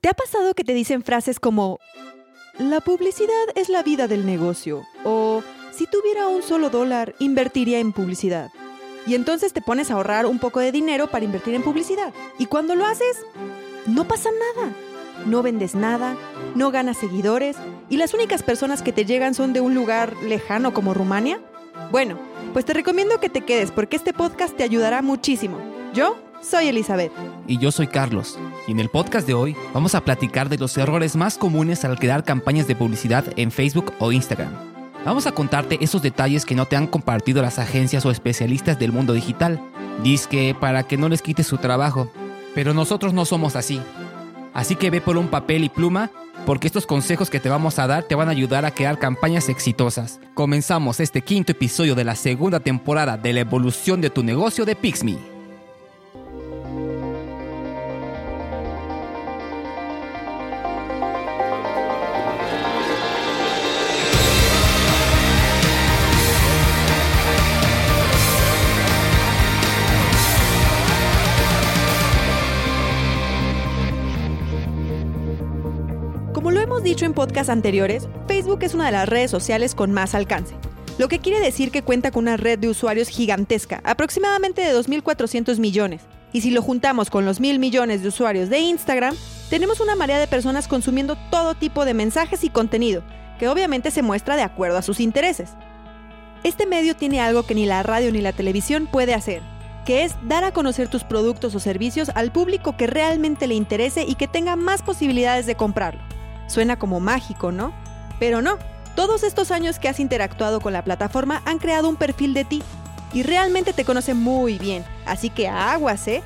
¿Te ha pasado que te dicen frases como, la publicidad es la vida del negocio? O, si tuviera un solo dólar, invertiría en publicidad. Y entonces te pones a ahorrar un poco de dinero para invertir en publicidad. Y cuando lo haces, no pasa nada. No vendes nada, no ganas seguidores y las únicas personas que te llegan son de un lugar lejano como Rumania. Bueno, pues te recomiendo que te quedes porque este podcast te ayudará muchísimo. Yo soy Elizabeth. Y yo soy Carlos. Y en el podcast de hoy vamos a platicar de los errores más comunes al crear campañas de publicidad en Facebook o Instagram. Vamos a contarte esos detalles que no te han compartido las agencias o especialistas del mundo digital. Disque para que no les quites su trabajo. Pero nosotros no somos así. Así que ve por un papel y pluma porque estos consejos que te vamos a dar te van a ayudar a crear campañas exitosas. Comenzamos este quinto episodio de la segunda temporada de la evolución de tu negocio de Pixme. Hemos dicho en podcasts anteriores, Facebook es una de las redes sociales con más alcance. Lo que quiere decir que cuenta con una red de usuarios gigantesca, aproximadamente de 2.400 millones. Y si lo juntamos con los mil millones de usuarios de Instagram, tenemos una marea de personas consumiendo todo tipo de mensajes y contenido, que obviamente se muestra de acuerdo a sus intereses. Este medio tiene algo que ni la radio ni la televisión puede hacer, que es dar a conocer tus productos o servicios al público que realmente le interese y que tenga más posibilidades de comprarlo. Suena como mágico, ¿no? Pero no. Todos estos años que has interactuado con la plataforma han creado un perfil de ti y realmente te conocen muy bien. Así que aguas, ¿eh?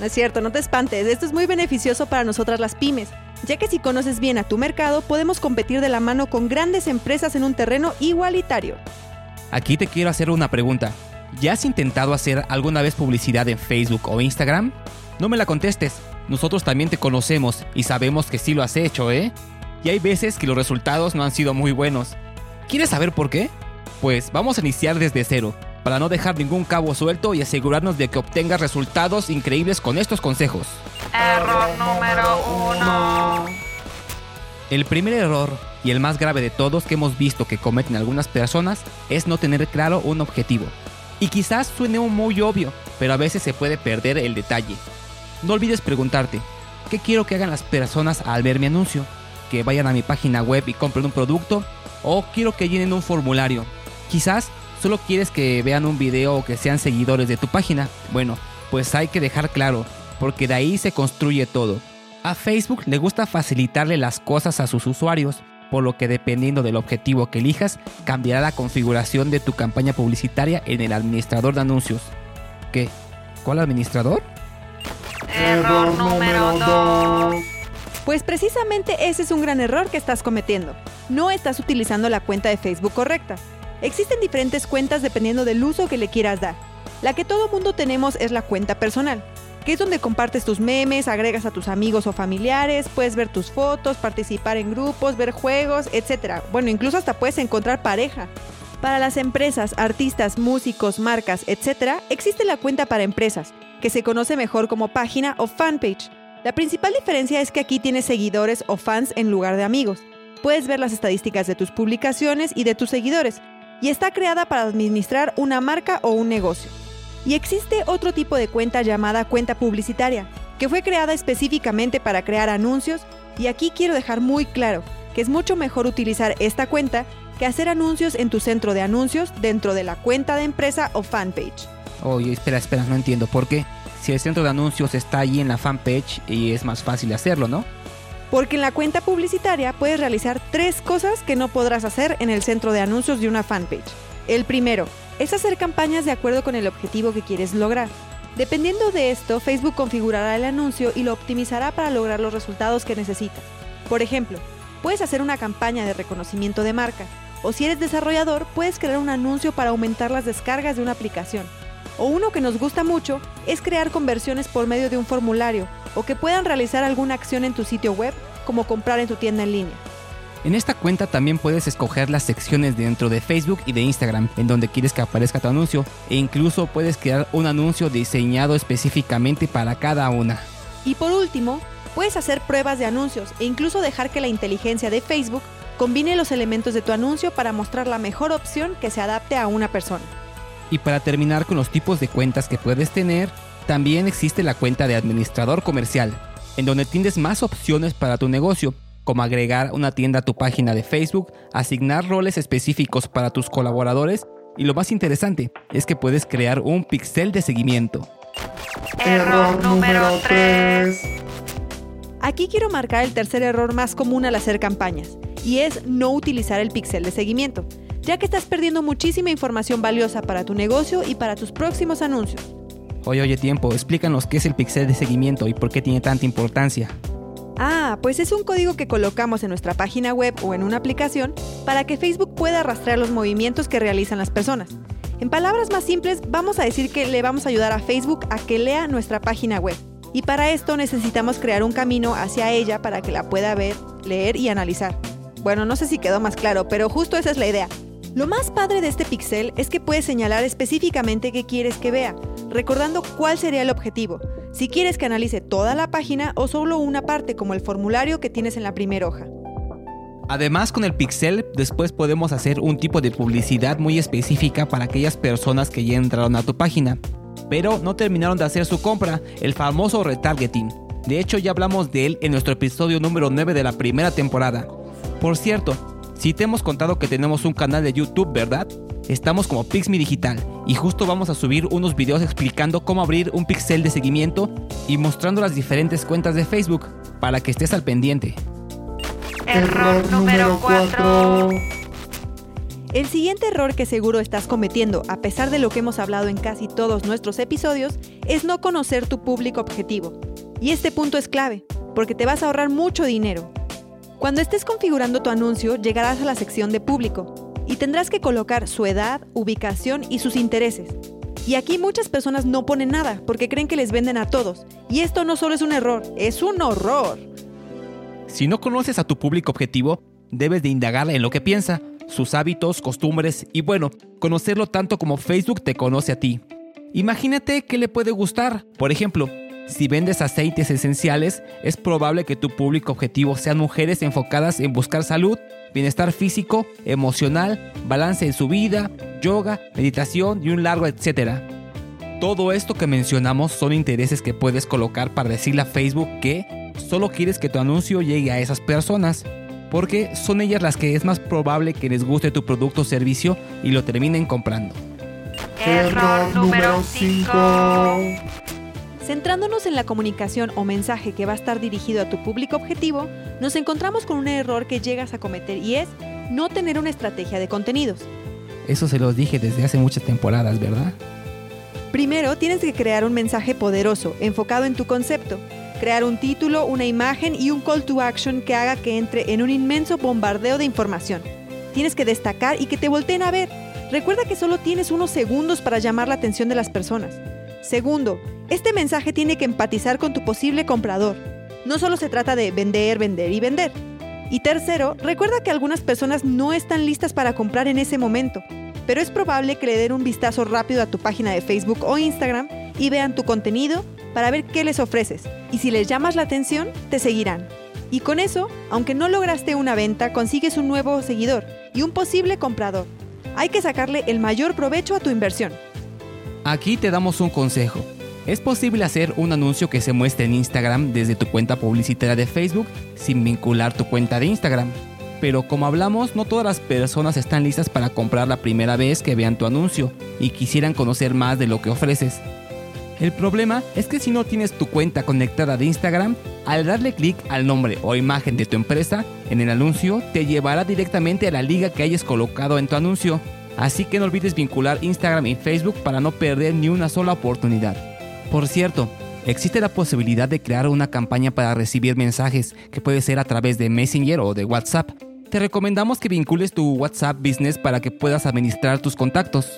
No es cierto, no te espantes. Esto es muy beneficioso para nosotras las pymes, ya que si conoces bien a tu mercado, podemos competir de la mano con grandes empresas en un terreno igualitario. Aquí te quiero hacer una pregunta. ¿Ya has intentado hacer alguna vez publicidad en Facebook o Instagram? No me la contestes. Nosotros también te conocemos y sabemos que sí lo has hecho, ¿eh? Y hay veces que los resultados no han sido muy buenos. ¿Quieres saber por qué? Pues vamos a iniciar desde cero, para no dejar ningún cabo suelto y asegurarnos de que obtengas resultados increíbles con estos consejos. Error número uno. El primer error y el más grave de todos que hemos visto que cometen algunas personas es no tener claro un objetivo. Y quizás suene muy obvio, pero a veces se puede perder el detalle. No olvides preguntarte, ¿qué quiero que hagan las personas al ver mi anuncio? ¿Que vayan a mi página web y compren un producto? ¿O quiero que llenen un formulario? Quizás solo quieres que vean un video o que sean seguidores de tu página. Bueno, pues hay que dejar claro, porque de ahí se construye todo. A Facebook le gusta facilitarle las cosas a sus usuarios, por lo que dependiendo del objetivo que elijas, cambiará la configuración de tu campaña publicitaria en el administrador de anuncios. ¿Qué? ¿Cuál administrador? Error número dos. Pues precisamente ese es un gran error que estás cometiendo. No estás utilizando la cuenta de Facebook correcta. Existen diferentes cuentas dependiendo del uso que le quieras dar. La que todo mundo tenemos es la cuenta personal, que es donde compartes tus memes, agregas a tus amigos o familiares, puedes ver tus fotos, participar en grupos, ver juegos, etc. Bueno, incluso hasta puedes encontrar pareja. Para las empresas, artistas, músicos, marcas, etc., existe la cuenta para empresas, que se conoce mejor como página o fanpage. La principal diferencia es que aquí tienes seguidores o fans en lugar de amigos. Puedes ver las estadísticas de tus publicaciones y de tus seguidores, y está creada para administrar una marca o un negocio. Y existe otro tipo de cuenta llamada cuenta publicitaria, que fue creada específicamente para crear anuncios, y aquí quiero dejar muy claro que es mucho mejor utilizar esta cuenta que hacer anuncios en tu centro de anuncios dentro de la cuenta de empresa o fanpage. Oye, espera, espera, no entiendo por qué. Si el centro de anuncios está ahí en la fanpage y es más fácil hacerlo, ¿no? Porque en la cuenta publicitaria puedes realizar tres cosas que no podrás hacer en el centro de anuncios de una fanpage. El primero es hacer campañas de acuerdo con el objetivo que quieres lograr. Dependiendo de esto, Facebook configurará el anuncio y lo optimizará para lograr los resultados que necesitas. Por ejemplo, puedes hacer una campaña de reconocimiento de marca, o si eres desarrollador, puedes crear un anuncio para aumentar las descargas de una aplicación. O uno que nos gusta mucho es crear conversiones por medio de un formulario o que puedan realizar alguna acción en tu sitio web, como comprar en tu tienda en línea. En esta cuenta también puedes escoger las secciones dentro de Facebook y de Instagram en donde quieres que aparezca tu anuncio e incluso puedes crear un anuncio diseñado específicamente para cada una. Y por último, Puedes hacer pruebas de anuncios e incluso dejar que la inteligencia de Facebook combine los elementos de tu anuncio para mostrar la mejor opción que se adapte a una persona. Y para terminar con los tipos de cuentas que puedes tener, también existe la cuenta de administrador comercial, en donde tienes más opciones para tu negocio, como agregar una tienda a tu página de Facebook, asignar roles específicos para tus colaboradores y lo más interesante es que puedes crear un pixel de seguimiento. Error número 3. Aquí quiero marcar el tercer error más común al hacer campañas, y es no utilizar el pixel de seguimiento, ya que estás perdiendo muchísima información valiosa para tu negocio y para tus próximos anuncios. Oye, oye, tiempo, explícanos qué es el pixel de seguimiento y por qué tiene tanta importancia. Ah, pues es un código que colocamos en nuestra página web o en una aplicación para que Facebook pueda rastrear los movimientos que realizan las personas. En palabras más simples, vamos a decir que le vamos a ayudar a Facebook a que lea nuestra página web. Y para esto necesitamos crear un camino hacia ella para que la pueda ver, leer y analizar. Bueno, no sé si quedó más claro, pero justo esa es la idea. Lo más padre de este pixel es que puedes señalar específicamente qué quieres que vea, recordando cuál sería el objetivo, si quieres que analice toda la página o solo una parte como el formulario que tienes en la primera hoja. Además, con el pixel después podemos hacer un tipo de publicidad muy específica para aquellas personas que ya entraron a tu página, pero no terminaron de hacer su compra, el famoso retargeting. De hecho, ya hablamos de él en nuestro episodio número 9 de la primera temporada. Por cierto, si te hemos contado que tenemos un canal de YouTube, ¿verdad? Estamos como Pixmi Digital y justo vamos a subir unos videos explicando cómo abrir un pixel de seguimiento y mostrando las diferentes cuentas de Facebook para que estés al pendiente. Error número 4. El siguiente error que seguro estás cometiendo, a pesar de lo que hemos hablado en casi todos nuestros episodios, es no conocer tu público objetivo. Y este punto es clave, porque te vas a ahorrar mucho dinero. Cuando estés configurando tu anuncio, llegarás a la sección de público y tendrás que colocar su edad, ubicación y sus intereses. Y aquí muchas personas no ponen nada porque creen que les venden a todos. Y esto no solo es un error, es un horror. Si no conoces a tu público objetivo, debes de indagar en lo que piensa, sus hábitos, costumbres y bueno, conocerlo tanto como Facebook te conoce a ti. Imagínate qué le puede gustar. Por ejemplo, si vendes aceites esenciales, es probable que tu público objetivo sean mujeres enfocadas en buscar salud, bienestar físico, emocional, balance en su vida, yoga, meditación y un largo etcétera. Todo esto que mencionamos son intereses que puedes colocar para decirle a Facebook que solo quieres que tu anuncio llegue a esas personas, porque son ellas las que es más probable que les guste tu producto o servicio y lo terminen comprando. Error número 5. Centrándonos en la comunicación o mensaje que va a estar dirigido a tu público objetivo, nos encontramos con un error que llegas a cometer y es no tener una estrategia de contenidos. Eso se los dije desde hace muchas temporadas, ¿verdad? Primero, tienes que crear un mensaje poderoso, enfocado en tu concepto. Crear un título, una imagen y un call to action que haga que entre en un inmenso bombardeo de información. Tienes que destacar y que te volteen a ver. Recuerda que solo tienes unos segundos para llamar la atención de las personas. Segundo, este mensaje tiene que empatizar con tu posible comprador. No solo se trata de vender, vender y vender. Y tercero, recuerda que algunas personas no están listas para comprar en ese momento, pero es probable que le den un vistazo rápido a tu página de Facebook o Instagram y vean tu contenido para ver qué les ofreces. Y si les llamas la atención, te seguirán. Y con eso, aunque no lograste una venta, consigues un nuevo seguidor y un posible comprador. Hay que sacarle el mayor provecho a tu inversión. Aquí te damos un consejo. Es posible hacer un anuncio que se muestre en Instagram desde tu cuenta publicitaria de Facebook sin vincular tu cuenta de Instagram. Pero como hablamos, no todas las personas están listas para comprar la primera vez que vean tu anuncio y quisieran conocer más de lo que ofreces. El problema es que si no tienes tu cuenta conectada de Instagram, al darle clic al nombre o imagen de tu empresa en el anuncio, te llevará directamente a la liga que hayas colocado en tu anuncio. Así que no olvides vincular Instagram y Facebook para no perder ni una sola oportunidad. Por cierto, existe la posibilidad de crear una campaña para recibir mensajes, que puede ser a través de Messenger o de WhatsApp. Te recomendamos que vincules tu WhatsApp Business para que puedas administrar tus contactos.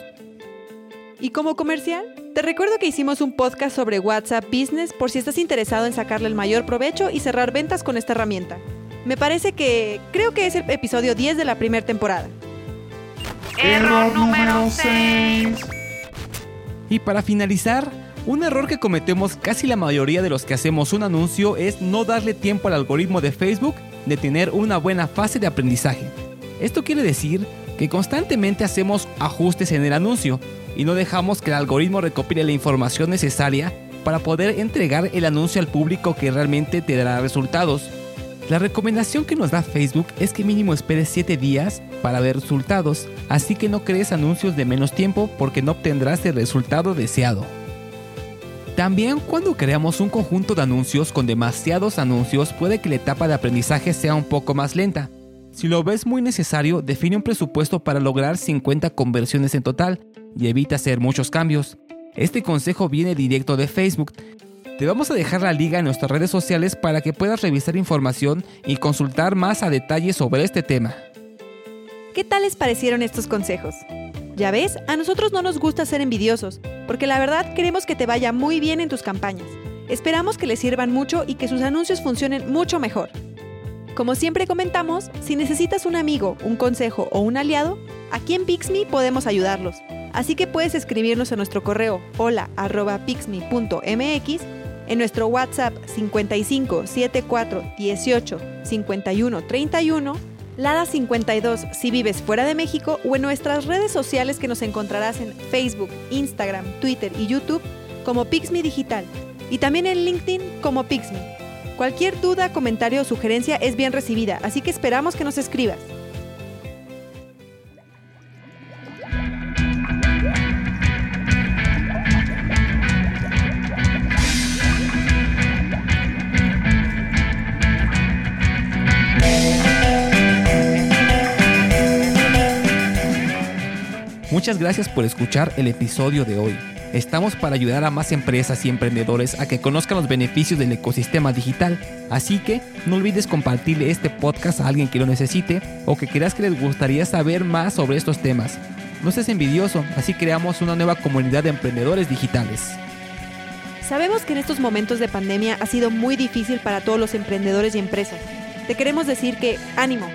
Y como comercial, te recuerdo que hicimos un podcast sobre WhatsApp Business por si estás interesado en sacarle el mayor provecho y cerrar ventas con esta herramienta. Me parece que creo que es el episodio 10 de la primera temporada. Error número 6. Y para finalizar, Un error que cometemos casi la mayoría de los que hacemos un anuncio es no darle tiempo al algoritmo de Facebook de tener una buena fase de aprendizaje. Esto quiere decir que constantemente hacemos ajustes en el anuncio y no dejamos que el algoritmo recopile la información necesaria para poder entregar el anuncio al público que realmente te dará resultados. La recomendación que nos da Facebook es que mínimo esperes 7 días para ver resultados, así que no crees anuncios de menos tiempo porque no obtendrás el resultado deseado. También cuando creamos un conjunto de anuncios con demasiados anuncios puede que la etapa de aprendizaje sea un poco más lenta. Si lo ves muy necesario, define un presupuesto para lograr 50 conversiones en total y evita hacer muchos cambios. Este consejo viene directo de Facebook, te vamos a dejar la liga en nuestras redes sociales para que puedas revisar información y consultar más a detalle sobre este tema. ¿Qué tal les parecieron estos consejos? Ya ves, a nosotros no nos gusta ser envidiosos, porque la verdad queremos que te vaya muy bien en tus campañas. Esperamos que les sirvan mucho y que sus anuncios funcionen mucho mejor. Como siempre comentamos, si necesitas un amigo, un consejo o un aliado, aquí en Pixme podemos ayudarlos. Así que puedes escribirnos a nuestro correo hola@pixme.mx en nuestro WhatsApp 55 74 18 51 31, Lada 52 si vives fuera de México o en nuestras redes sociales que nos encontrarás en Facebook, Instagram, Twitter y YouTube como Pixme Digital y también en LinkedIn como Pixme. Cualquier duda, comentario o sugerencia es bien recibida, así que esperamos que nos escribas. Muchas gracias por escuchar el episodio de hoy. Estamos para ayudar a más empresas y emprendedores a que conozcan los beneficios del ecosistema digital, así que no olvides compartir este podcast a alguien que lo necesite o que creas que les gustaría saber más sobre estos temas. No seas envidioso, así creamos una nueva comunidad de emprendedores digitales. Sabemos que en estos momentos de pandemia ha sido muy difícil para todos los emprendedores y empresas. Te queremos decir que ánimo,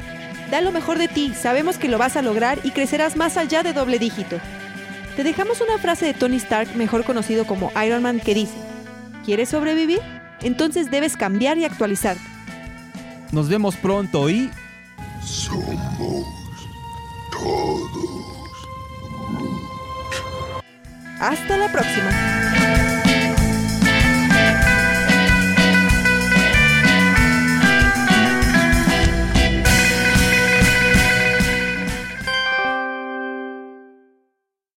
Da lo mejor de ti, sabemos que lo vas a lograr y crecerás más allá de doble dígito. Te dejamos una frase de Tony Stark, mejor conocido como Iron Man, que dice, ¿quieres sobrevivir? Entonces debes cambiar y actualizarte. Nos vemos pronto y... Somos todos. Hasta la próxima.